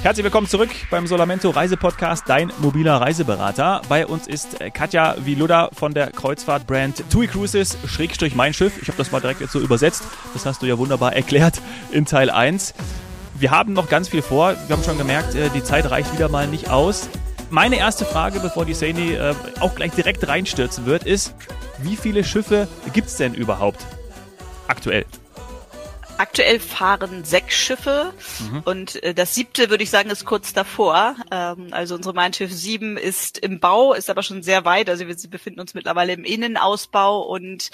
Herzlich willkommen zurück beim Solamento Reisepodcast, dein mobiler Reiseberater. Bei uns ist äh, Katja Viluda von der Kreuzfahrtbrand TUI Cruises, Schrägstrich mein Schiff. Ich habe das mal direkt jetzt so übersetzt. Das hast du ja wunderbar erklärt in Teil 1. Wir haben noch ganz viel vor. Wir haben schon gemerkt, äh, die Zeit reicht wieder mal nicht aus. Meine erste Frage, bevor die Saini äh, auch gleich direkt reinstürzen wird, ist, wie viele Schiffe gibt es denn überhaupt aktuell? Aktuell fahren sechs Schiffe mhm. und äh, das siebte, würde ich sagen, ist kurz davor. Ähm, also unsere Mein Schiff 7 ist im Bau, ist aber schon sehr weit. Also wir befinden uns mittlerweile im Innenausbau und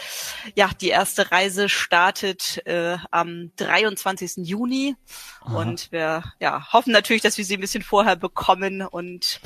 ja, die erste Reise startet äh, am 23. Juni Aha. und wir ja, hoffen natürlich, dass wir sie ein bisschen vorher bekommen und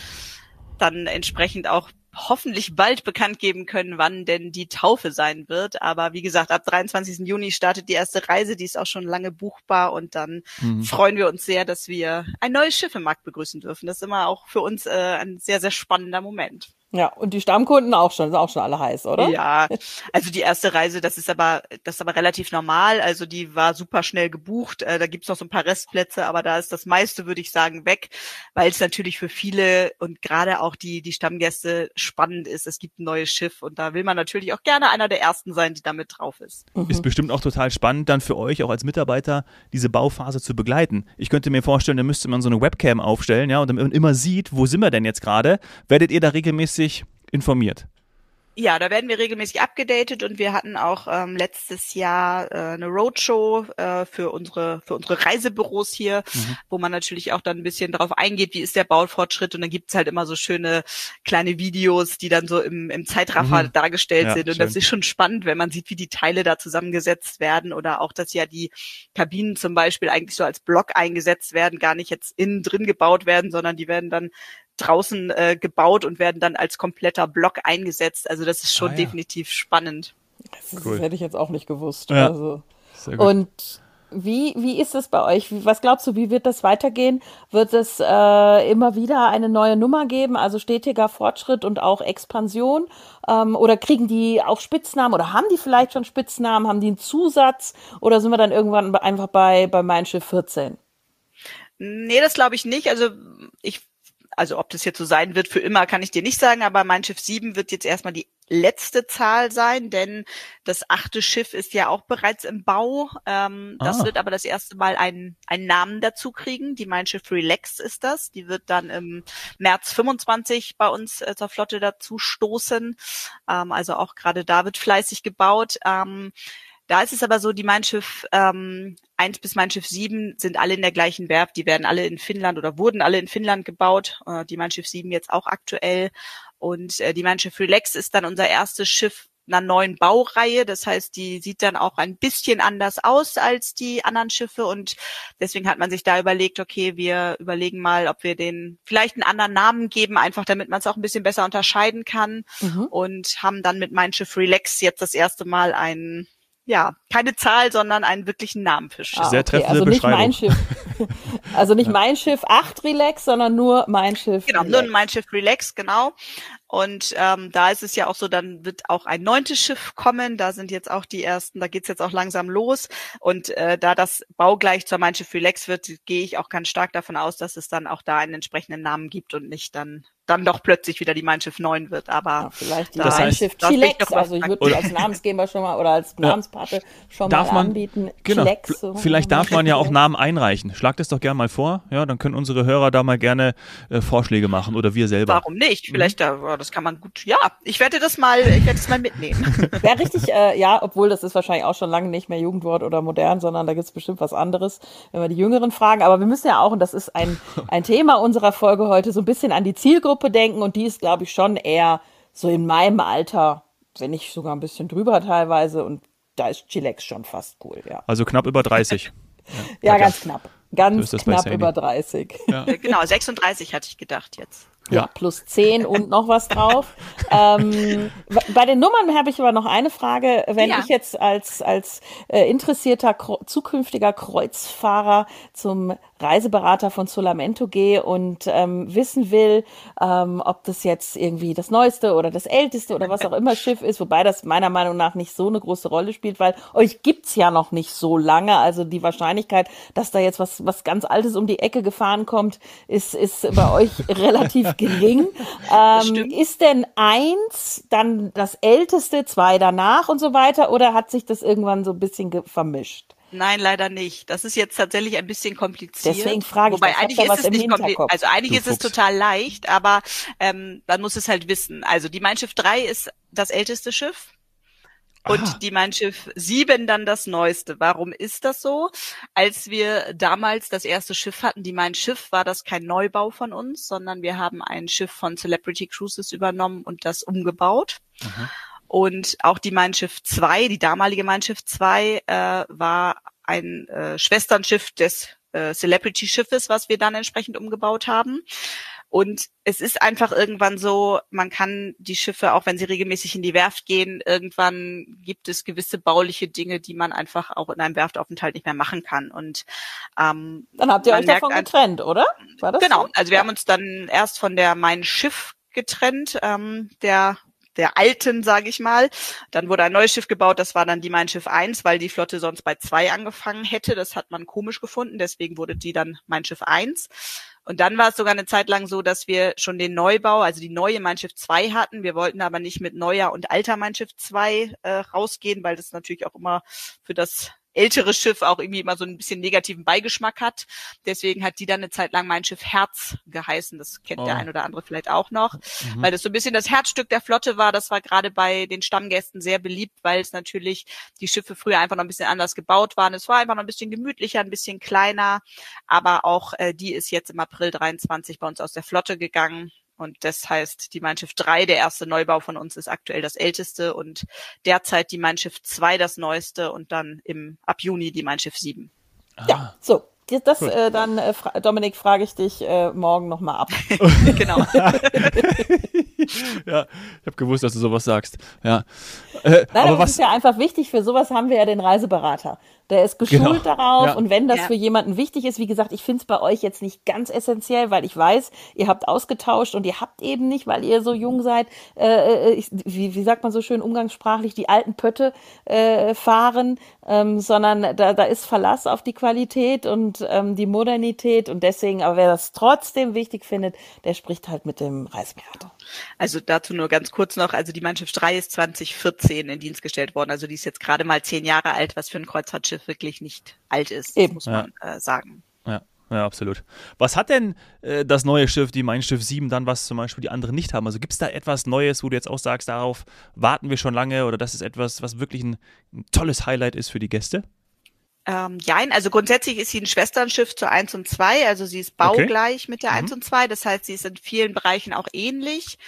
dann entsprechend auch hoffentlich bald bekannt geben können, wann denn die Taufe sein wird. Aber wie gesagt, ab 23. Juni startet die erste Reise, die ist auch schon lange buchbar und dann mhm. freuen wir uns sehr, dass wir ein neues Schiff im Markt begrüßen dürfen. Das ist immer auch für uns äh, ein sehr, sehr spannender Moment. Ja, und die Stammkunden auch schon, sind auch schon alle heiß, oder? Ja, also die erste Reise, das ist aber, das ist aber relativ normal. Also die war super schnell gebucht. Äh, da gibt's noch so ein paar Restplätze, aber da ist das meiste, würde ich sagen, weg, weil es natürlich für viele und gerade auch die, die Stammgäste spannend ist. Es gibt ein neues Schiff und da will man natürlich auch gerne einer der ersten sein, die damit drauf ist. Mhm. Ist bestimmt auch total spannend, dann für euch auch als Mitarbeiter diese Bauphase zu begleiten. Ich könnte mir vorstellen, da müsste man so eine Webcam aufstellen, ja, und dann immer sieht, wo sind wir denn jetzt gerade? Werdet ihr da regelmäßig regelmäßig informiert. Ja, da werden wir regelmäßig abgedatet und wir hatten auch ähm, letztes Jahr äh, eine Roadshow äh, für unsere für unsere Reisebüros hier, mhm. wo man natürlich auch dann ein bisschen darauf eingeht, wie ist der Baufortschritt und dann gibt's halt immer so schöne kleine Videos, die dann so im, im Zeitraffer mhm. dargestellt ja, sind und schön. das ist schon spannend, wenn man sieht, wie die Teile da zusammengesetzt werden oder auch, dass ja die Kabinen zum Beispiel eigentlich so als Block eingesetzt werden, gar nicht jetzt innen drin gebaut werden, sondern die werden dann draußen äh, gebaut und werden dann als kompletter Block eingesetzt. Also das ist schon ah, ja. definitiv spannend. Das, cool. das, hätte ich jetzt auch nicht gewusst. Ja. Also. Und wie, wie ist es bei euch? Was glaubst du, wie wird das weitergehen? Wird es äh, immer wieder eine neue Nummer geben, also stetiger Fortschritt und auch Expansion? Ähm, oder kriegen die auch Spitznamen oder haben die vielleicht schon Spitznamen? Haben die einen Zusatz? Oder sind wir dann irgendwann einfach bei, bei Mein Schiff 14? Nee, das glaube ich nicht. Also ich also ob das jetzt so sein wird für immer, kann ich dir nicht sagen, aber mein Schiff 7 wird jetzt erstmal die letzte Zahl sein, denn das achte Schiff ist ja auch bereits im Bau. Ähm, ah. Das wird aber das erste Mal einen, einen Namen dazu kriegen. Die Mein Schiff Relax ist das. Die wird dann im März 25 bei uns äh, zur Flotte dazu stoßen. Ähm, also auch gerade da wird fleißig gebaut. Ähm, da ist es aber so, die Mein Schiff ähm, 1 bis Mein Schiff 7 sind alle in der gleichen Werft. Die werden alle in Finnland oder wurden alle in Finnland gebaut. Äh, die Mein Schiff 7 jetzt auch aktuell. Und äh, die Mein Schiff Relax ist dann unser erstes Schiff einer neuen Baureihe. Das heißt, die sieht dann auch ein bisschen anders aus als die anderen Schiffe und deswegen hat man sich da überlegt, okay, wir überlegen mal, ob wir den vielleicht einen anderen Namen geben, einfach damit man es auch ein bisschen besser unterscheiden kann mhm. und haben dann mit Mein Schiff Relax jetzt das erste Mal einen ja, keine Zahl, sondern einen wirklichen Namen für Schiff. Ah, Sehr treffende okay. also Beschreibung. Nicht mein Schiff. Also nicht mein Schiff 8 Relax, sondern nur mein Schiff. Genau, Relax. nur mein Schiff Relax, genau. Und ähm, da ist es ja auch so, dann wird auch ein neuntes Schiff kommen. Da sind jetzt auch die ersten, da geht's jetzt auch langsam los. Und äh, da das baugleich zur Mein Schiff Relax wird, gehe ich auch ganz stark davon aus, dass es dann auch da einen entsprechenden Namen gibt und nicht dann dann doch plötzlich wieder die Mein Schiff 9 wird, aber ja, vielleicht die Mein Schiff Chilex, also ich würde als Namensgeber schon mal oder als Namenspate schon darf mal anbieten. Man, genau, Chilex, so vielleicht darf man ja auch Namen einreichen. Schlag das doch gerne mal vor, ja, dann können unsere Hörer da mal gerne äh, Vorschläge machen oder wir selber. Warum nicht? Mhm. Vielleicht, mhm. da, das kann man gut, ja, ich werde das mal, ich werde das mal mitnehmen. Wäre richtig, äh, ja, obwohl das ist wahrscheinlich auch schon lange nicht mehr Jugendwort oder modern, sondern da gibt's bestimmt was anderes, wenn wir die Jüngeren fragen, aber wir müssen ja auch, und das ist ein, ein Thema unserer Folge heute, so ein bisschen an die Zielgruppe denken und die ist glaube ich, schon eher so in meinem Alter, wenn nicht sogar ein bisschen drüber teilweise. Und da ist Chilex schon fast cool, ja. Also knapp über 30. ja, ja, ganz knapp. Ganz so knapp über 30. Ja. Genau, 36 hatte ich gedacht jetzt. Ja. ja. plus 10 und noch was drauf. ähm, bei den Nummern habe ich aber noch eine Frage. Wenn ja. ich jetzt als, als äh, interessierter zukünftiger Kreuzfahrer zum Reiseberater von Solamento gehe und ähm, wissen will, ähm, ob das jetzt irgendwie das neueste oder das älteste oder was auch immer Schiff ist, wobei das meiner Meinung nach nicht so eine große Rolle spielt, weil euch gibt's ja noch nicht so lange. Also die Wahrscheinlichkeit, dass da jetzt was, was ganz Altes um die Ecke gefahren kommt, ist, ist bei euch relativ gering. Ähm, ist denn eins dann das älteste, zwei danach und so weiter, oder hat sich das irgendwann so ein bisschen vermischt? Nein, leider nicht. Das ist jetzt tatsächlich ein bisschen kompliziert. Deswegen frage ich, Wobei eigentlich ist es nicht kompliziert. Also eigentlich ist es total leicht, aber ähm, man muss es halt wissen. Also die Mein Schiff 3 ist das älteste Schiff. Und Aha. die Mein Schiff 7 dann das neueste. Warum ist das so? Als wir damals das erste Schiff hatten, die Mein Schiff, war das kein Neubau von uns, sondern wir haben ein Schiff von Celebrity Cruises übernommen und das umgebaut. Aha. Und auch die Mein Schiff 2, die damalige Mein Schiff 2, äh, war ein äh, Schwesternschiff des äh, Celebrity Schiffes, was wir dann entsprechend umgebaut haben. Und es ist einfach irgendwann so, man kann die Schiffe, auch wenn sie regelmäßig in die Werft gehen, irgendwann gibt es gewisse bauliche Dinge, die man einfach auch in einem Werftaufenthalt nicht mehr machen kann. Und ähm, dann habt ihr euch davon getrennt, oder? War das genau. So? Also wir ja. haben uns dann erst von der Mein Schiff getrennt, ähm, der der alten, sage ich mal. Dann wurde ein neues Schiff gebaut, das war dann die Mein Schiff 1, weil die Flotte sonst bei 2 angefangen hätte. Das hat man komisch gefunden, deswegen wurde die dann Mein Schiff 1. Und dann war es sogar eine Zeit lang so, dass wir schon den Neubau, also die neue Mein Schiff 2 hatten. Wir wollten aber nicht mit neuer und alter Mein Schiff 2 äh, rausgehen, weil das natürlich auch immer für das ältere Schiff auch irgendwie immer so ein bisschen negativen Beigeschmack hat. Deswegen hat die dann eine Zeit lang mein Schiff Herz geheißen. Das kennt oh. der ein oder andere vielleicht auch noch, mhm. weil das so ein bisschen das Herzstück der Flotte war. Das war gerade bei den Stammgästen sehr beliebt, weil es natürlich die Schiffe früher einfach noch ein bisschen anders gebaut waren. Es war einfach noch ein bisschen gemütlicher, ein bisschen kleiner, aber auch äh, die ist jetzt im April 23 bei uns aus der Flotte gegangen. Und das heißt, die Mein Schiff 3, der erste Neubau von uns, ist aktuell das älteste und derzeit die Mein Schiff 2 das neueste und dann im ab Juni die Mein Schiff 7. Ah. Ja, so. Das cool. äh, dann, äh, fra Dominik, frage ich dich äh, morgen nochmal ab. genau. ja, ich habe gewusst, dass du sowas sagst. Ja. Äh, Nein, aber was ist ja einfach wichtig. Für sowas haben wir ja den Reiseberater. Der ist geschult genau. darauf ja. und wenn das ja. für jemanden wichtig ist, wie gesagt, ich finde es bei euch jetzt nicht ganz essentiell, weil ich weiß, ihr habt ausgetauscht und ihr habt eben nicht, weil ihr so jung seid, äh, äh ich, wie, wie sagt man so schön umgangssprachlich, die alten Pötte äh, fahren, ähm, sondern da, da ist Verlass auf die Qualität und ähm, die Modernität und deswegen, aber wer das trotzdem wichtig findet, der spricht halt mit dem Reisberater. Also dazu nur ganz kurz noch, also die Mannschaft 3 ist 2014 in Dienst gestellt worden, also die ist jetzt gerade mal zehn Jahre alt, was für ein Kreuzfahrtschiff wirklich nicht alt ist, Eben. muss man ja. äh, sagen. Ja. Ja, absolut. Was hat denn äh, das neue Schiff, die Mein Schiff 7, dann, was zum Beispiel die anderen nicht haben? Also gibt es da etwas Neues, wo du jetzt auch sagst, darauf warten wir schon lange oder das ist etwas, was wirklich ein, ein tolles Highlight ist für die Gäste? Ähm, ja, also grundsätzlich ist sie ein Schwesternschiff zur 1 und 2, also sie ist baugleich okay. mit der mhm. 1 und 2, das heißt, sie ist in vielen Bereichen auch ähnlich.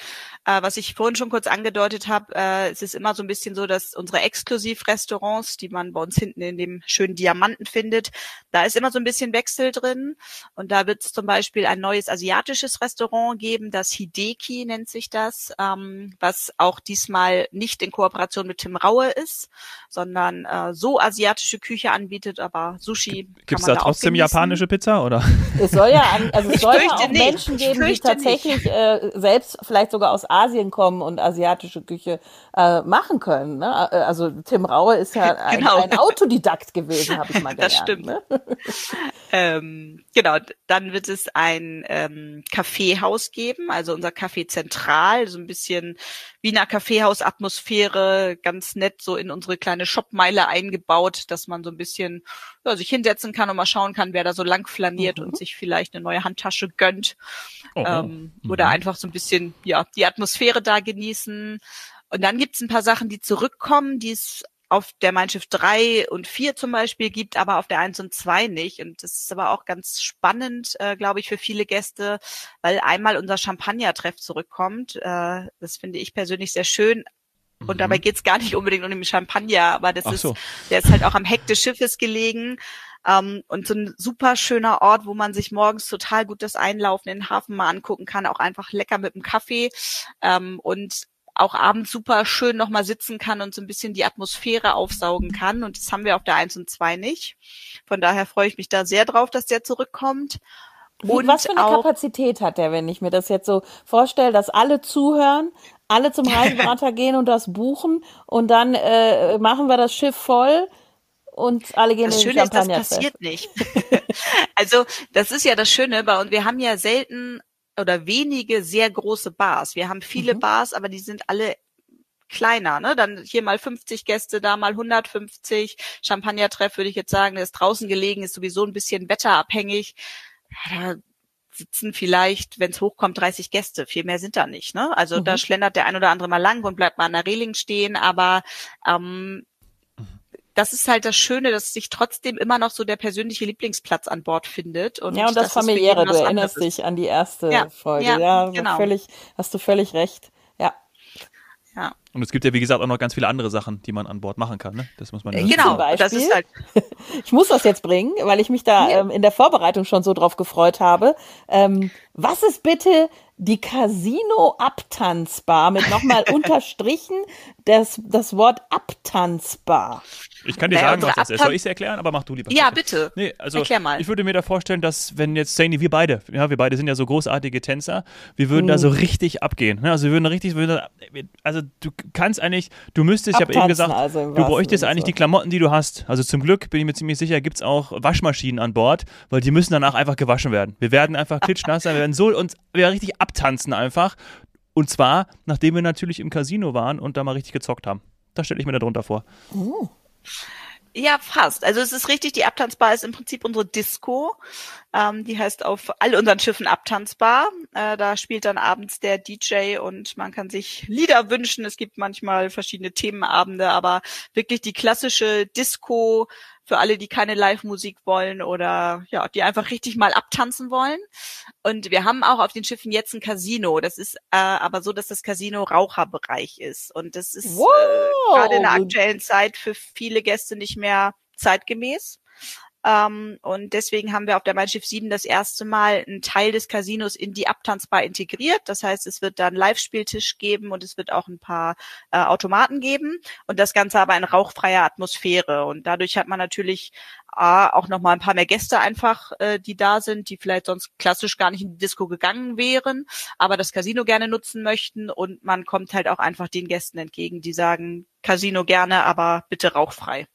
Äh, was ich vorhin schon kurz angedeutet habe, äh, es ist immer so ein bisschen so, dass unsere Exklusivrestaurants, die man bei uns hinten in dem schönen Diamanten findet, da ist immer so ein bisschen Wechsel drin. Und da wird es zum Beispiel ein neues asiatisches Restaurant geben, das Hideki nennt sich das, ähm, was auch diesmal nicht in Kooperation mit Tim Raue ist, sondern äh, so asiatische Küche anbietet, aber Sushi. Gibt es da, da trotzdem japanische Pizza oder? Es soll ja, an, also es soll ja auch nicht. Menschen geben, die tatsächlich äh, selbst vielleicht sogar aus Asien kommen und asiatische Küche äh, machen können. Ne? Äh, also Tim Raue ist ja ein, genau. ein Autodidakt gewesen, habe ich mal gelernt. Das stimmt. Ne? Ähm, genau, dann wird es ein ähm, Kaffeehaus geben, also unser Café Zentral, so ein bisschen Wiener Kaffeehaus-Atmosphäre, ganz nett so in unsere kleine Shopmeile eingebaut, dass man so ein bisschen ja, sich hinsetzen kann und mal schauen kann, wer da so lang flaniert mhm. und sich vielleicht eine neue Handtasche gönnt. Oh, ähm, mhm. Oder einfach so ein bisschen ja die Atmosphäre da genießen. Und dann gibt's ein paar Sachen, die zurückkommen, die es auf der Schiff 3 und 4 zum Beispiel gibt, aber auf der 1 und 2 nicht. Und das ist aber auch ganz spannend, äh, glaube ich, für viele Gäste, weil einmal unser Champagner-Treff zurückkommt. Äh, das finde ich persönlich sehr schön. Und mhm. dabei geht's gar nicht unbedingt um den Champagner, aber das so. ist, der ist halt auch am Heck des Schiffes gelegen. Um, und so ein super schöner Ort, wo man sich morgens total gut das Einlaufen in den Hafen mal angucken kann, auch einfach lecker mit dem Kaffee. Um, und auch abends super schön nochmal sitzen kann und so ein bisschen die Atmosphäre aufsaugen kann. Und das haben wir auf der 1 und 2 nicht. Von daher freue ich mich da sehr drauf, dass der zurückkommt. Und was für eine auch, Kapazität hat der, wenn ich mir das jetzt so vorstelle, dass alle zuhören, alle zum Reiseberater gehen und das buchen und dann äh, machen wir das Schiff voll und alle gehen das in den Schöne ist, das passiert nicht. also das ist ja das Schöne bei uns. Wir haben ja selten oder wenige sehr große Bars. Wir haben viele mhm. Bars, aber die sind alle kleiner, ne? Dann hier mal 50 Gäste, da mal 150. Champagnertreff würde ich jetzt sagen, der ist draußen gelegen, ist sowieso ein bisschen wetterabhängig. Ja, da sitzen vielleicht, wenn es hochkommt, 30 Gäste. Viel mehr sind da nicht. Ne? Also mhm. da schlendert der ein oder andere mal lang und bleibt mal an der Reling stehen. Aber ähm, das ist halt das Schöne, dass sich trotzdem immer noch so der persönliche Lieblingsplatz an Bord findet. Und ja, und das, das familiäre, du erinnerst dich an die erste ja, Folge. Ja, ja genau. völlig, hast du völlig recht. Ja. Ja. Und es gibt ja, wie gesagt, auch noch ganz viele andere Sachen, die man an Bord machen kann. Ne? Das muss man ja Genau, das ist halt. ich muss das jetzt bringen, weil ich mich da ja. ähm, in der Vorbereitung schon so drauf gefreut habe. Ähm, was ist bitte die Casino-Abtanzbar mit nochmal unterstrichen das, das Wort abtanzbar. Ich kann dir naja, sagen, was das ist. Soll ich es erklären? Aber mach du lieber. Ja, bitte. Nee, also Erklär mal. Ich würde mir da vorstellen, dass wenn jetzt Saini, wir beide, ja, wir beide sind ja so großartige Tänzer, wir würden hm. da so richtig abgehen. Ne? Also wir würden richtig, würden, also du kannst eigentlich, du müsstest, ich habe eben gesagt, also du bräuchtest eigentlich so. die Klamotten, die du hast. Also zum Glück bin ich mir ziemlich sicher, gibt es auch Waschmaschinen an Bord, weil die müssen danach einfach gewaschen werden. Wir werden einfach klitschnass sein, wir werden so uns wir werden richtig abtanzen einfach. Und zwar, nachdem wir natürlich im Casino waren und da mal richtig gezockt haben. Das stelle ich mir darunter vor. Oh. Ja, fast. Also es ist richtig, die Abtanzbar ist im Prinzip unsere Disco. Ähm, die heißt auf all unseren Schiffen Abtanzbar. Äh, da spielt dann abends der DJ und man kann sich Lieder wünschen. Es gibt manchmal verschiedene Themenabende, aber wirklich die klassische Disco für alle, die keine Live-Musik wollen oder ja, die einfach richtig mal abtanzen wollen. Und wir haben auch auf den Schiffen jetzt ein Casino. Das ist äh, aber so, dass das Casino Raucherbereich ist. Und das ist wow. äh, gerade in der aktuellen Zeit für viele Gäste nicht mehr zeitgemäß. Ähm, und deswegen haben wir auf der Mein Schiff 7 das erste Mal einen Teil des Casinos in die Abtanzbar integriert. Das heißt, es wird dann Live-Spieltisch geben und es wird auch ein paar äh, Automaten geben und das Ganze aber in rauchfreier Atmosphäre. Und dadurch hat man natürlich A, auch nochmal ein paar mehr Gäste einfach, äh, die da sind, die vielleicht sonst klassisch gar nicht in die Disco gegangen wären, aber das Casino gerne nutzen möchten und man kommt halt auch einfach den Gästen entgegen, die sagen, Casino gerne, aber bitte rauchfrei.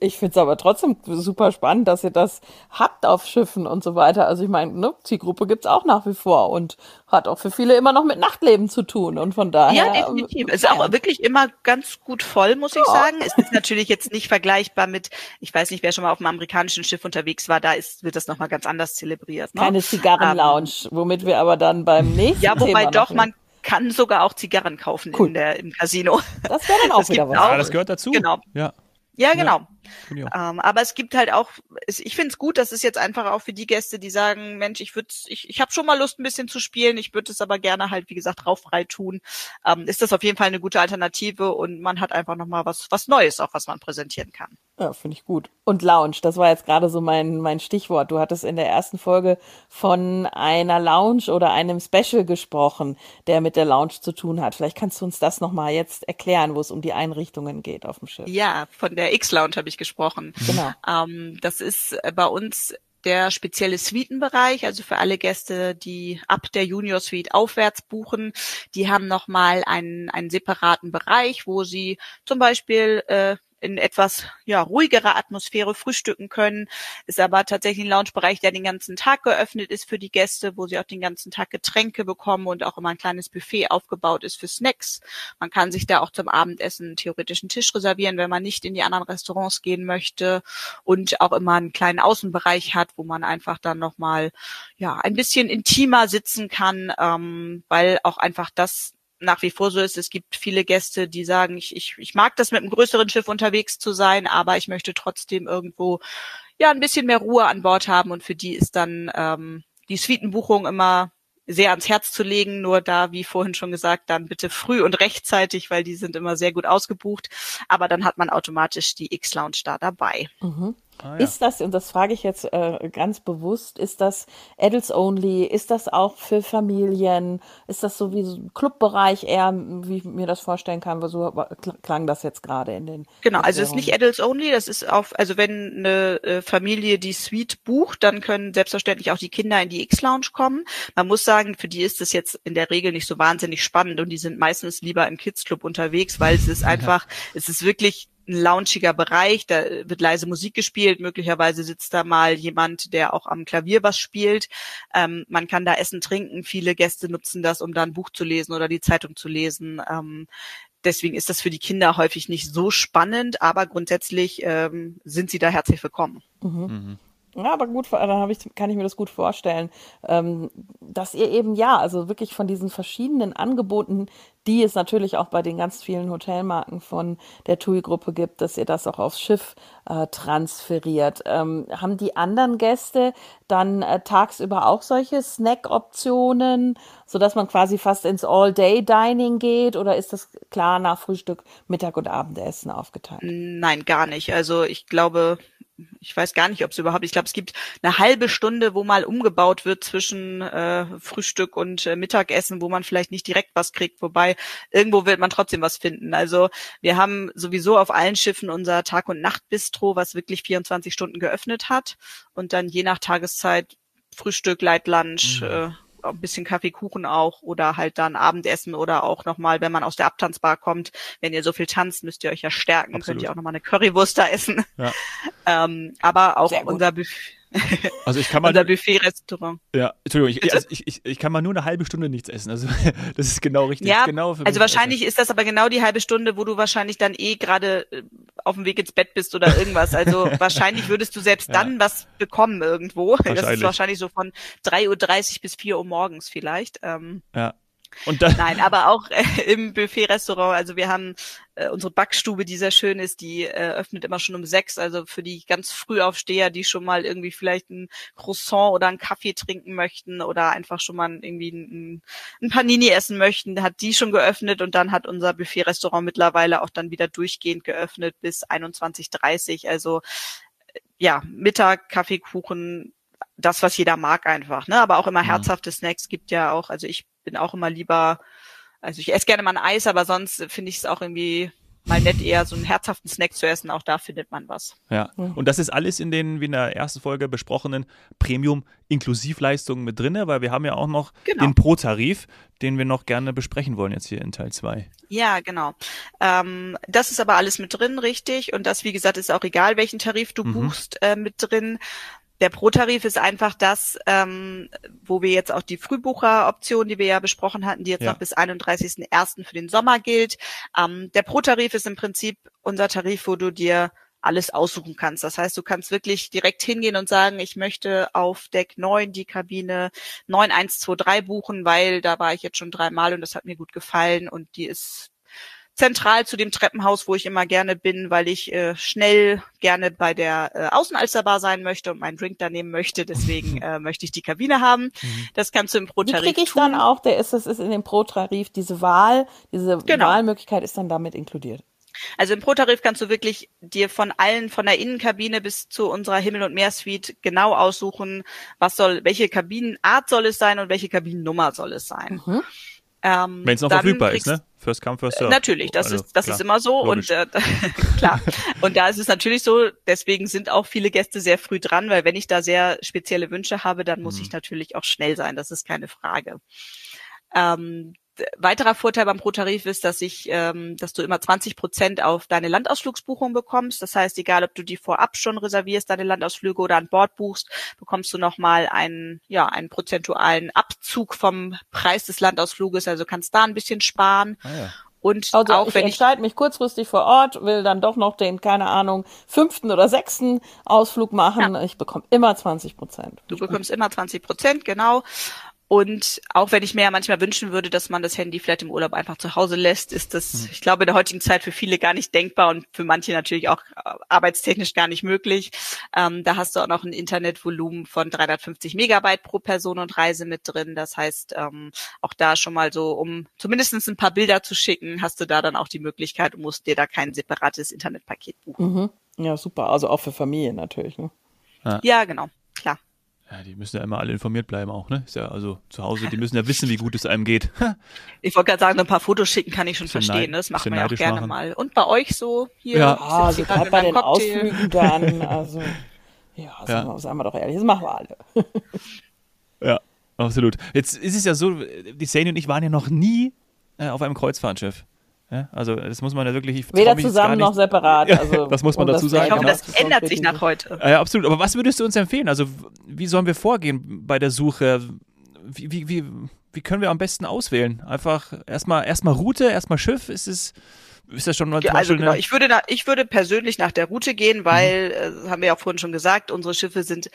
Ich finde es aber trotzdem super spannend, dass ihr das habt auf Schiffen und so weiter. Also ich meine, ne, Zielgruppe gibt's auch nach wie vor und hat auch für viele immer noch mit Nachtleben zu tun. Und von daher. Ja, definitiv. Es ist auch wirklich immer ganz gut voll, muss ich ja. sagen. Es ist natürlich jetzt nicht vergleichbar mit, ich weiß nicht, wer schon mal auf einem amerikanischen Schiff unterwegs war, da ist, wird das nochmal ganz anders zelebriert. Ne? Keine Zigarrenlounge, um, womit wir aber dann beim nächsten Ja, wobei Thema doch, man kann sogar auch Zigarren kaufen cool. in der, im Casino. Das wäre dann auch das wieder was. Auch, ja, das gehört dazu. Genau. Ja. Ja, genau. Ja, ähm, aber es gibt halt auch, ich finde es gut, dass es jetzt einfach auch für die Gäste, die sagen, Mensch, ich würde, ich, ich habe schon mal Lust, ein bisschen zu spielen, ich würde es aber gerne halt, wie gesagt, rauffrei tun, ähm, ist das auf jeden Fall eine gute Alternative und man hat einfach nochmal was, was Neues auch, was man präsentieren kann. Ja, finde ich gut. Und Lounge, das war jetzt gerade so mein, mein Stichwort. Du hattest in der ersten Folge von einer Lounge oder einem Special gesprochen, der mit der Lounge zu tun hat. Vielleicht kannst du uns das nochmal jetzt erklären, wo es um die Einrichtungen geht auf dem Schiff. Ja, von der X-Lounge habe ich gesprochen. Genau. Ähm, das ist bei uns der spezielle Suitenbereich, also für alle Gäste, die ab der Junior Suite aufwärts buchen, die haben nochmal einen, einen separaten Bereich, wo sie zum Beispiel äh, in etwas ja, ruhigerer Atmosphäre frühstücken können. Ist aber tatsächlich ein Loungebereich, der den ganzen Tag geöffnet ist für die Gäste, wo sie auch den ganzen Tag Getränke bekommen und auch immer ein kleines Buffet aufgebaut ist für Snacks. Man kann sich da auch zum Abendessen theoretisch einen Tisch reservieren, wenn man nicht in die anderen Restaurants gehen möchte und auch immer einen kleinen Außenbereich hat, wo man einfach dann nochmal ja ein bisschen intimer sitzen kann, ähm, weil auch einfach das nach wie vor so ist. Es gibt viele Gäste, die sagen, ich, ich, ich mag das mit einem größeren Schiff unterwegs zu sein, aber ich möchte trotzdem irgendwo ja ein bisschen mehr Ruhe an Bord haben und für die ist dann ähm, die Suitenbuchung immer sehr ans Herz zu legen, nur da, wie vorhin schon gesagt, dann bitte früh und rechtzeitig, weil die sind immer sehr gut ausgebucht. Aber dann hat man automatisch die X-Lounge da dabei. Mhm. Ah, ja. Ist das, und das frage ich jetzt äh, ganz bewusst, ist das Adults Only? Ist das auch für Familien? Ist das so wie so ein Clubbereich eher, wie ich mir das vorstellen kann? So klang das jetzt gerade in den. Genau, also es ist nicht Adults Only, das ist auf, also wenn eine äh, Familie die Suite bucht, dann können selbstverständlich auch die Kinder in die X-Lounge kommen. Man muss sagen, für die ist das jetzt in der Regel nicht so wahnsinnig spannend und die sind meistens lieber im Kids Club unterwegs, weil es ist einfach, es ist wirklich ein launchiger Bereich, da wird leise Musik gespielt, möglicherweise sitzt da mal jemand, der auch am Klavier was spielt. Ähm, man kann da essen, trinken. Viele Gäste nutzen das, um da ein Buch zu lesen oder die Zeitung zu lesen. Ähm, deswegen ist das für die Kinder häufig nicht so spannend, aber grundsätzlich ähm, sind sie da herzlich willkommen. Mhm. Mhm. Ja, aber gut, dann ich, kann ich mir das gut vorstellen, ähm, dass ihr eben ja, also wirklich von diesen verschiedenen Angeboten, die es natürlich auch bei den ganz vielen Hotelmarken von der TUI-Gruppe gibt, dass ihr das auch aufs Schiff äh, transferiert. Ähm, haben die anderen Gäste dann äh, tagsüber auch solche Snack-Optionen, sodass man quasi fast ins All-Day-Dining geht oder ist das klar nach Frühstück, Mittag und Abendessen aufgeteilt? Nein, gar nicht. Also ich glaube, ich weiß gar nicht, ob es überhaupt, ich glaube, es gibt eine halbe Stunde, wo mal umgebaut wird zwischen äh, Frühstück und äh, Mittagessen, wo man vielleicht nicht direkt was kriegt, wobei irgendwo wird man trotzdem was finden. Also wir haben sowieso auf allen Schiffen unser Tag- und Nachtbistro, was wirklich 24 Stunden geöffnet hat und dann je nach Tageszeit Frühstück, Light Lunch, mhm. äh, ein bisschen Kaffeekuchen auch oder halt dann Abendessen oder auch nochmal, wenn man aus der Abtanzbar kommt, wenn ihr so viel tanzt, müsst ihr euch ja stärken, Absolut. könnt ihr auch nochmal eine Currywurst da essen. Ja. ähm, aber auch unser Buffet also ich kann mal unser Buffet-Restaurant. Ja, Entschuldigung, ich, also ich, ich, ich kann mal nur eine halbe Stunde nichts essen. Also das ist genau richtig. Ja, genau für also wahrscheinlich ist das aber genau die halbe Stunde, wo du wahrscheinlich dann eh gerade äh, auf dem Weg ins Bett bist oder irgendwas. Also wahrscheinlich würdest du selbst dann ja. was bekommen irgendwo. Das ist wahrscheinlich so von 3.30 Uhr bis 4 Uhr morgens vielleicht. Ähm, ja. Und dann Nein, aber auch äh, im Buffet-Restaurant. Also wir haben äh, unsere Backstube, die sehr schön ist, die äh, öffnet immer schon um sechs. Also für die ganz Frühaufsteher, die schon mal irgendwie vielleicht ein Croissant oder einen Kaffee trinken möchten oder einfach schon mal irgendwie ein, ein Panini essen möchten, hat die schon geöffnet und dann hat unser Buffet-Restaurant mittlerweile auch dann wieder durchgehend geöffnet bis 21.30 Also äh, ja, Mittag, Kaffeekuchen, das, was jeder mag einfach, ne? Aber auch immer mhm. herzhafte Snacks gibt ja auch, also ich bin auch immer lieber, also ich esse gerne mal ein Eis, aber sonst finde ich es auch irgendwie mal nett, eher so einen herzhaften Snack zu essen. Auch da findet man was. Ja, und das ist alles in den, wie in der ersten Folge besprochenen Premium-Inklusivleistungen mit drin, weil wir haben ja auch noch genau. den Pro-Tarif, den wir noch gerne besprechen wollen jetzt hier in Teil 2. Ja, genau. Ähm, das ist aber alles mit drin, richtig. Und das, wie gesagt, ist auch egal, welchen Tarif du mhm. buchst, äh, mit drin. Der Pro-Tarif ist einfach das, ähm, wo wir jetzt auch die Frühbucheroption, die wir ja besprochen hatten, die jetzt ja. noch bis 31.01. für den Sommer gilt. Ähm, der Pro-Tarif ist im Prinzip unser Tarif, wo du dir alles aussuchen kannst. Das heißt, du kannst wirklich direkt hingehen und sagen, ich möchte auf Deck 9 die Kabine 9123 buchen, weil da war ich jetzt schon dreimal und das hat mir gut gefallen und die ist zentral zu dem Treppenhaus, wo ich immer gerne bin, weil ich äh, schnell gerne bei der äh, Außenalsterbar sein möchte und meinen Drink da nehmen möchte. Deswegen äh, möchte ich die Kabine haben. Mhm. Das kannst du im Pro-Tarif kriege ich tun. dann auch, der ist, das ist in dem Pro-Tarif, diese Wahl, diese genau. Wahlmöglichkeit ist dann damit inkludiert. Also im Pro-Tarif kannst du wirklich dir von allen, von der Innenkabine bis zu unserer Himmel- und Meersuite genau aussuchen, was soll, welche Kabinenart soll es sein und welche Kabinennummer soll es sein. Mhm. Ähm, Wenn es noch verfügbar ist, ne? First come, first serve. Natürlich, das also, ist das klar, ist immer so logisch. und äh, klar. Und da ist es natürlich so, deswegen sind auch viele Gäste sehr früh dran, weil wenn ich da sehr spezielle Wünsche habe, dann muss mhm. ich natürlich auch schnell sein, das ist keine Frage. Ähm, weiterer Vorteil beim Pro-Tarif ist, dass ich, ähm, dass du immer 20 Prozent auf deine Landausflugsbuchung bekommst. Das heißt, egal ob du die vorab schon reservierst, deine Landausflüge oder an Bord buchst, bekommst du nochmal einen, ja, einen prozentualen Abzug vom Preis des Landausfluges. Also kannst da ein bisschen sparen. Ah, ja. Und also auch ich wenn ich entscheide mich kurzfristig vor Ort, will dann doch noch den, keine Ahnung, fünften oder sechsten Ausflug machen. Ja. Ich bekomme immer 20 Prozent. Du bekommst immer 20 Prozent, genau. Und auch wenn ich mir ja manchmal wünschen würde, dass man das Handy vielleicht im Urlaub einfach zu Hause lässt, ist das, mhm. ich glaube, in der heutigen Zeit für viele gar nicht denkbar und für manche natürlich auch äh, arbeitstechnisch gar nicht möglich. Ähm, da hast du auch noch ein Internetvolumen von 350 Megabyte pro Person und Reise mit drin. Das heißt, ähm, auch da schon mal so, um zumindestens ein paar Bilder zu schicken, hast du da dann auch die Möglichkeit und musst dir da kein separates Internetpaket buchen. Mhm. Ja, super. Also auch für Familien natürlich, ne? Ja, ja genau. Ja, die müssen ja immer alle informiert bleiben auch, ne? Ist ja also zu Hause, die müssen ja wissen, wie gut es einem geht. ich wollte gerade sagen, ein paar Fotos schicken kann ich schon verstehen. Ne? Das machen wir ja auch gerne machen. mal. Und bei euch so hier? Ja, also gerade bei den Cocktail. Ausflügen dann, also ja, sagen, ja. Wir, sagen wir doch ehrlich, das machen wir alle. ja, absolut. Jetzt ist es ja so, die Sani und ich waren ja noch nie äh, auf einem Kreuzfahrtschiff. Ja, also das muss man ja wirklich. Weder zusammen noch separat. Also, das muss man dazu sagen. Ich hoffe, das ändert sich nach heute. Ja, absolut. Aber was würdest du uns empfehlen? Also wie sollen wir vorgehen bei der Suche? Wie, wie, wie, wie können wir am besten auswählen? Einfach erstmal erstmal Route, erstmal Schiff. Ist es ist das schon mal ja, also genau. ich würde nach, ich würde persönlich nach der Route gehen, weil mhm. äh, haben wir ja vorhin schon gesagt, unsere Schiffe sind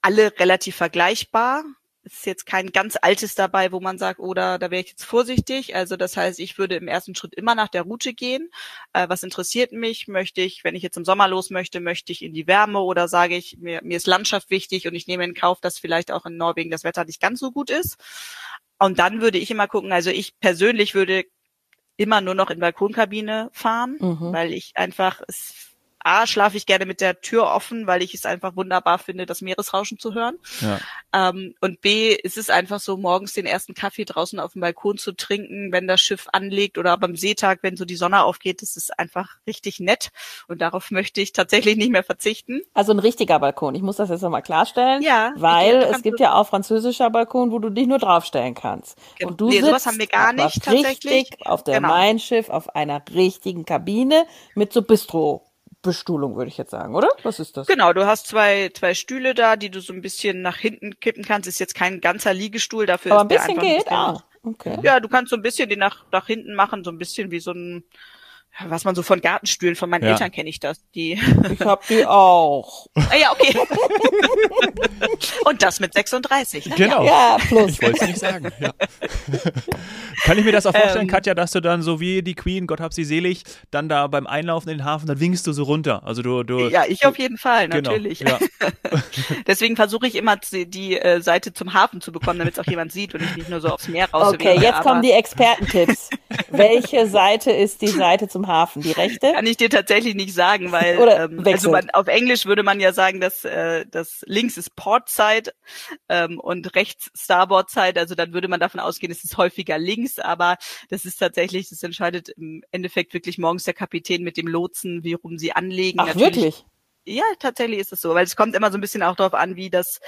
alle relativ vergleichbar ist jetzt kein ganz altes dabei, wo man sagt, oder da wäre ich jetzt vorsichtig. Also das heißt, ich würde im ersten Schritt immer nach der Route gehen. Äh, was interessiert mich? Möchte ich, wenn ich jetzt im Sommer los möchte, möchte ich in die Wärme oder sage ich, mir, mir ist Landschaft wichtig und ich nehme in Kauf, dass vielleicht auch in Norwegen das Wetter nicht ganz so gut ist. Und dann würde ich immer gucken, also ich persönlich würde immer nur noch in Balkonkabine fahren, mhm. weil ich einfach, es A, schlafe ich gerne mit der Tür offen, weil ich es einfach wunderbar finde, das Meeresrauschen zu hören. Ja. Ähm, und B, ist es einfach so, morgens den ersten Kaffee draußen auf dem Balkon zu trinken, wenn das Schiff anlegt oder beim Seetag, wenn so die Sonne aufgeht. Das ist einfach richtig nett. Und darauf möchte ich tatsächlich nicht mehr verzichten. Also ein richtiger Balkon. Ich muss das jetzt nochmal klarstellen. Ja. Weil es gibt ja auch französischer Balkon, wo du dich nur draufstellen kannst. Genau. Und du nee, sowas haben wir gar nicht tatsächlich. Richtig auf der genau. Mein Schiff, auf einer richtigen Kabine mit so Bistro Bestuhlung, würde ich jetzt sagen, oder? Was ist das? Genau, du hast zwei, zwei Stühle da, die du so ein bisschen nach hinten kippen kannst. Ist jetzt kein ganzer Liegestuhl, dafür Aber ist ein bisschen geht, ein bisschen, ah, okay. Ja, du kannst so ein bisschen den nach, nach hinten machen, so ein bisschen wie so ein, was man so von Gartenstühlen, von meinen ja. Eltern kenne ich das. Die ich hab die auch. ah, ja, okay. Und das mit 36. Genau. Ja, plus. Ich wollte es nicht sagen. Ja. Kann ich mir das auch vorstellen, ähm, Katja, dass du dann so wie die Queen, Gott hab sie selig, dann da beim Einlaufen in den Hafen, dann winkst du so runter. Also du, du Ja, ich auf jeden Fall, genau, natürlich. Ja. Deswegen versuche ich immer die, äh, Seite zum Hafen zu bekommen, damit es auch jemand sieht und ich nicht nur so aufs Meer raus. Okay, jetzt kommen die Expertentipps. Welche Seite ist die Seite zum Hafen, die rechte? Kann ich dir tatsächlich nicht sagen, weil Oder ähm, also man, auf Englisch würde man ja sagen, dass äh, das links ist Port Side ähm, und rechts Starboard Side. Also dann würde man davon ausgehen, es ist häufiger links, aber das ist tatsächlich, das entscheidet im Endeffekt wirklich morgens der Kapitän mit dem Lotsen, wie rum sie anlegen. Ach Natürlich, wirklich? Ja, tatsächlich ist es so, weil es kommt immer so ein bisschen auch darauf an, wie das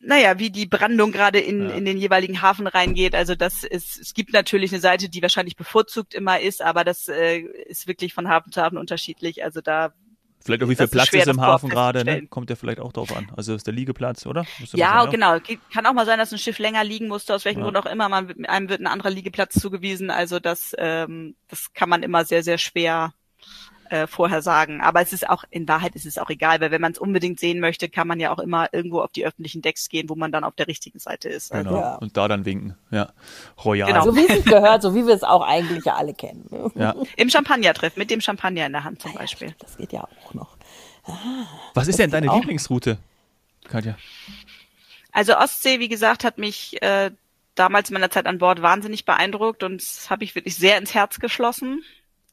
naja, wie die Brandung gerade in, ja. in den jeweiligen Hafen reingeht. Also das ist, es gibt natürlich eine Seite, die wahrscheinlich bevorzugt immer ist, aber das äh, ist wirklich von Hafen zu Hafen unterschiedlich. Also da Vielleicht auch wie viel Platz ist, im Hafen gerade, ne? Kommt ja vielleicht auch drauf an. Also ist der Liegeplatz, oder? Ja, genau. Kann auch mal sein, dass ein Schiff länger liegen musste, aus welchem ja. Grund auch immer. Man, einem wird ein anderer Liegeplatz zugewiesen. Also das, ähm, das kann man immer sehr, sehr schwer äh, vorher sagen. Aber es ist auch, in Wahrheit ist es auch egal, weil wenn man es unbedingt sehen möchte, kann man ja auch immer irgendwo auf die öffentlichen Decks gehen, wo man dann auf der richtigen Seite ist. Genau. Also, ja. Und da dann winken. Ja. Royal. Genau. So wie es gehört, so wie wir es auch eigentlich ja alle kennen. Ja. Im Champagner-Treff, mit dem Champagner in der Hand zum ah, Beispiel. das geht ja auch noch. Ah, Was ist denn deine Lieblingsroute, Katja? Also Ostsee, wie gesagt, hat mich äh, damals in meiner Zeit an Bord wahnsinnig beeindruckt und das habe ich wirklich sehr ins Herz geschlossen.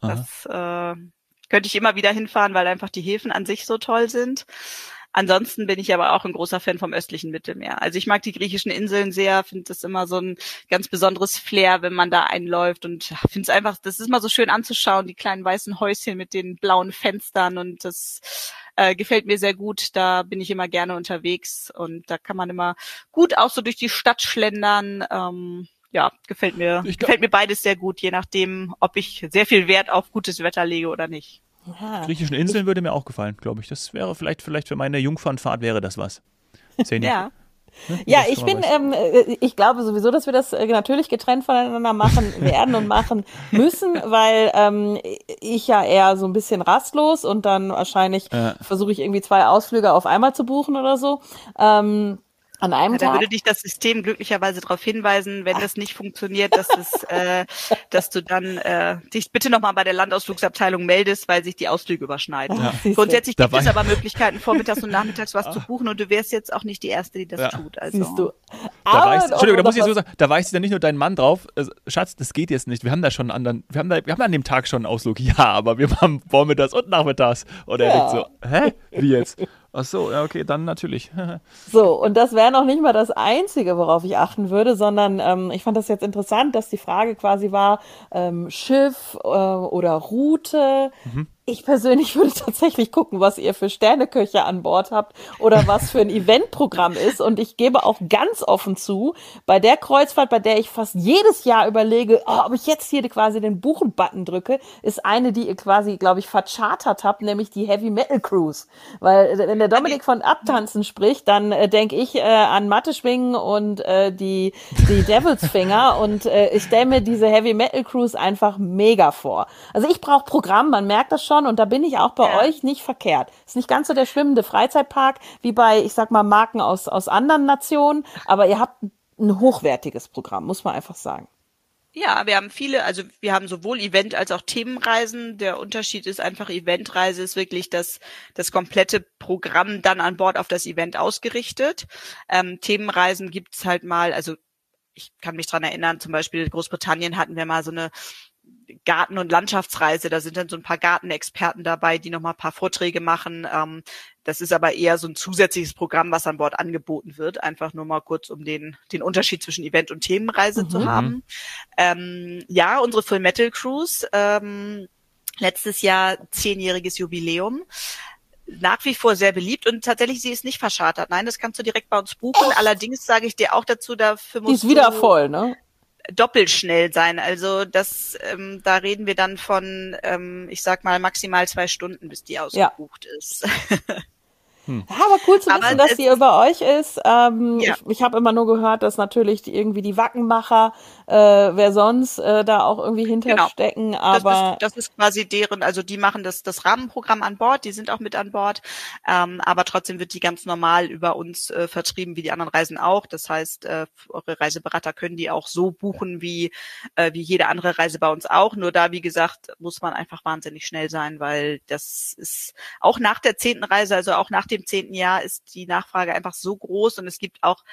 Aha. Das äh, könnte ich immer wieder hinfahren, weil einfach die Häfen an sich so toll sind. Ansonsten bin ich aber auch ein großer Fan vom östlichen Mittelmeer. Also ich mag die griechischen Inseln sehr, finde das immer so ein ganz besonderes Flair, wenn man da einläuft und finde es einfach, das ist immer so schön anzuschauen, die kleinen weißen Häuschen mit den blauen Fenstern und das äh, gefällt mir sehr gut. Da bin ich immer gerne unterwegs und da kann man immer gut auch so durch die Stadt schlendern. Ähm, ja, gefällt mir, glaub, gefällt mir beides sehr gut, je nachdem, ob ich sehr viel Wert auf gutes Wetter lege oder nicht. Ja. Griechischen Inseln würde mir auch gefallen, glaube ich. Das wäre vielleicht, vielleicht für meine Jungfernfahrt wäre das was. Seni. ja. Ne? Ja, ich bin, ähm, äh, ich glaube sowieso, dass wir das äh, natürlich getrennt voneinander machen werden und machen müssen, weil ähm, ich ja eher so ein bisschen rastlos und dann wahrscheinlich ja. versuche ich irgendwie zwei Ausflüge auf einmal zu buchen oder so. Ähm, An einem ja, Tag? Da würde dich das System glücklicherweise darauf hinweisen, wenn das nicht funktioniert, dass es, äh, dass du dann äh, dich bitte nochmal bei der Landausflugsabteilung meldest, weil sich die Ausflüge überschneiden. Ja. Grundsätzlich gibt es aber Möglichkeiten, vormittags und nachmittags was zu buchen und du wärst jetzt auch nicht die Erste, die das ja. tut. Also. Siehst du. Da weißt, Entschuldigung, da muss ich so sagen, da weist ja nicht nur dein Mann drauf, äh, Schatz, das geht jetzt nicht. Wir haben da schon einen anderen, wir haben da, wir haben an dem Tag schon einen Ausflug. Ja, aber wir haben vormittags und nachmittags. Und er ja. denkt so, hä? Wie jetzt? Ach so, ja, okay, dann natürlich. so, und das wäre noch nicht mal das Einzige, worauf ich achten würde, sondern ähm, ich fand das jetzt interessant, dass die Frage quasi war, ähm, Schiff äh, oder Route. Mhm. Ich persönlich würde tatsächlich gucken, was ihr für Sterneköche an Bord habt oder was für ein Eventprogramm ist. Und ich gebe auch ganz offen zu, bei der Kreuzfahrt, bei der ich fast jedes Jahr überlege, oh, ob ich jetzt hier quasi den Buchen-Button drücke, ist eine, die ihr quasi, glaube ich, verchartert habt, nämlich die Heavy Metal Cruise. Weil äh, wenn der Dominik von Abtanzen spricht, dann äh, denke ich äh, an Mathe-Schwingen und äh, die, die Devil's Finger. und äh, ich stelle mir diese Heavy Metal Cruise einfach mega vor. Also ich brauche Programm, man merkt das schon schon und da bin ich auch bei ja. euch nicht verkehrt. Ist nicht ganz so der schwimmende Freizeitpark wie bei, ich sag mal, Marken aus, aus anderen Nationen, aber ihr habt ein hochwertiges Programm, muss man einfach sagen. Ja, wir haben viele, also wir haben sowohl Event als auch Themenreisen. Der Unterschied ist einfach, Eventreise ist wirklich das, das komplette Programm dann an Bord auf das Event ausgerichtet. Ähm, Themenreisen gibt's halt mal, also ich kann mich dran erinnern, zum Beispiel in Großbritannien hatten wir mal so eine Garten- und Landschaftsreise. Da sind dann so ein paar Gartenexperten dabei, die nochmal ein paar Vorträge machen. Ähm, das ist aber eher so ein zusätzliches Programm, was an Bord angeboten wird. Einfach nur mal kurz, um den, den Unterschied zwischen Event und Themenreise mhm. zu haben. Ähm, ja, unsere Full Metal Cruise. Ähm, letztes Jahr zehnjähriges Jubiläum nach wie vor sehr beliebt und tatsächlich sie ist nicht verschartert. Nein, das kannst du direkt bei uns buchen. Allerdings sage ich dir auch dazu, dafür musst Die ist wieder voll, ne? Doppelschnell sein. Also das, ähm, da reden wir dann von, ähm, ich sag mal, maximal zwei Stunden, bis die ausgebucht ja. ist. Hm. Ja, aber cool zu wissen, dass sie über euch ist. Ähm, ja. Ich, ich habe immer nur gehört, dass natürlich die, irgendwie die Wackenmacher, äh, wer sonst äh, da auch irgendwie hinterstecken. Genau. Aber das ist, das ist quasi deren, also die machen das, das Rahmenprogramm an Bord, die sind auch mit an Bord. Ähm, aber trotzdem wird die ganz normal über uns äh, vertrieben, wie die anderen Reisen auch. Das heißt, äh, eure Reiseberater können die auch so buchen, wie, äh, wie jede andere Reise bei uns auch. Nur da, wie gesagt, muss man einfach wahnsinnig schnell sein, weil das ist auch nach der zehnten Reise, also auch nach dem dem zehnten Jahr ist die Nachfrage einfach so groß und es gibt auch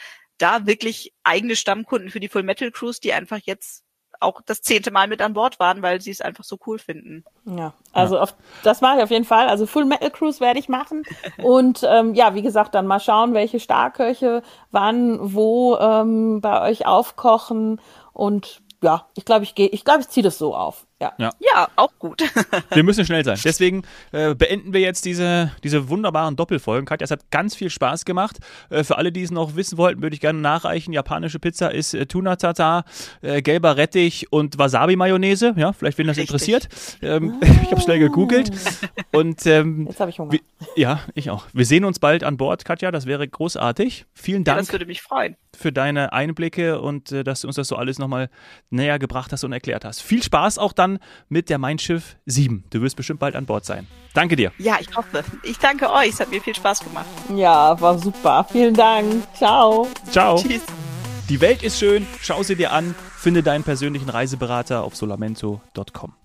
da wirklich eigene Stammkunden für die Full Metal Cruise, die einfach jetzt auch das zehnte Mal mit an Bord waren, weil sie es einfach so cool finden. Ja, also ja. Auf, das mache ich auf jeden Fall. Also Full Metal Cruise werde ich machen. Und ähm, ja, wie gesagt, dann mal schauen, welche Starköche wann, wo ähm, bei euch aufkochen. Und ja, ich glaube, ich gehe, ich glaube, ich ziehe das so auf. Ja. ja. ja, auch gut. wir müssen schnell sein. Deswegen äh, beenden wir jetzt diese, diese wunderbaren Doppelfolgen. Katja, es hat ganz viel Spaß gemacht. Äh, für alle, die es noch wissen wollten, würde ich gerne nachreichen. Japanische Pizza ist äh, Tuna Tata, äh, gelber Rettich und Wasabi-Mayonnaise. Ja, vielleicht, wenn das Richtig. interessiert. Ähm, ah. ich habe schnell gegoogelt. Und, ähm, jetzt habe ich Hunger. Wir, ja, ich auch. Wir sehen uns bald an Bord, Katja. Das wäre großartig. Vielen Dank. Ja, das würde mich freuen. Für deine Einblicke und äh, dass du uns das so alles nochmal näher gebracht hast und erklärt hast. Viel Spaß auch dann mit der Mein Schiff 7. Du wirst bestimmt bald an Bord sein. Danke dir. Ja, ich hoffe. Ich danke euch. Es hat mir viel Spaß gemacht. Ja, war super. Vielen Dank. Ciao. Ciao. Tschüss. Die Welt ist schön. Schau sie dir an. Finde deinen persönlichen Reiseberater auf solamento.com.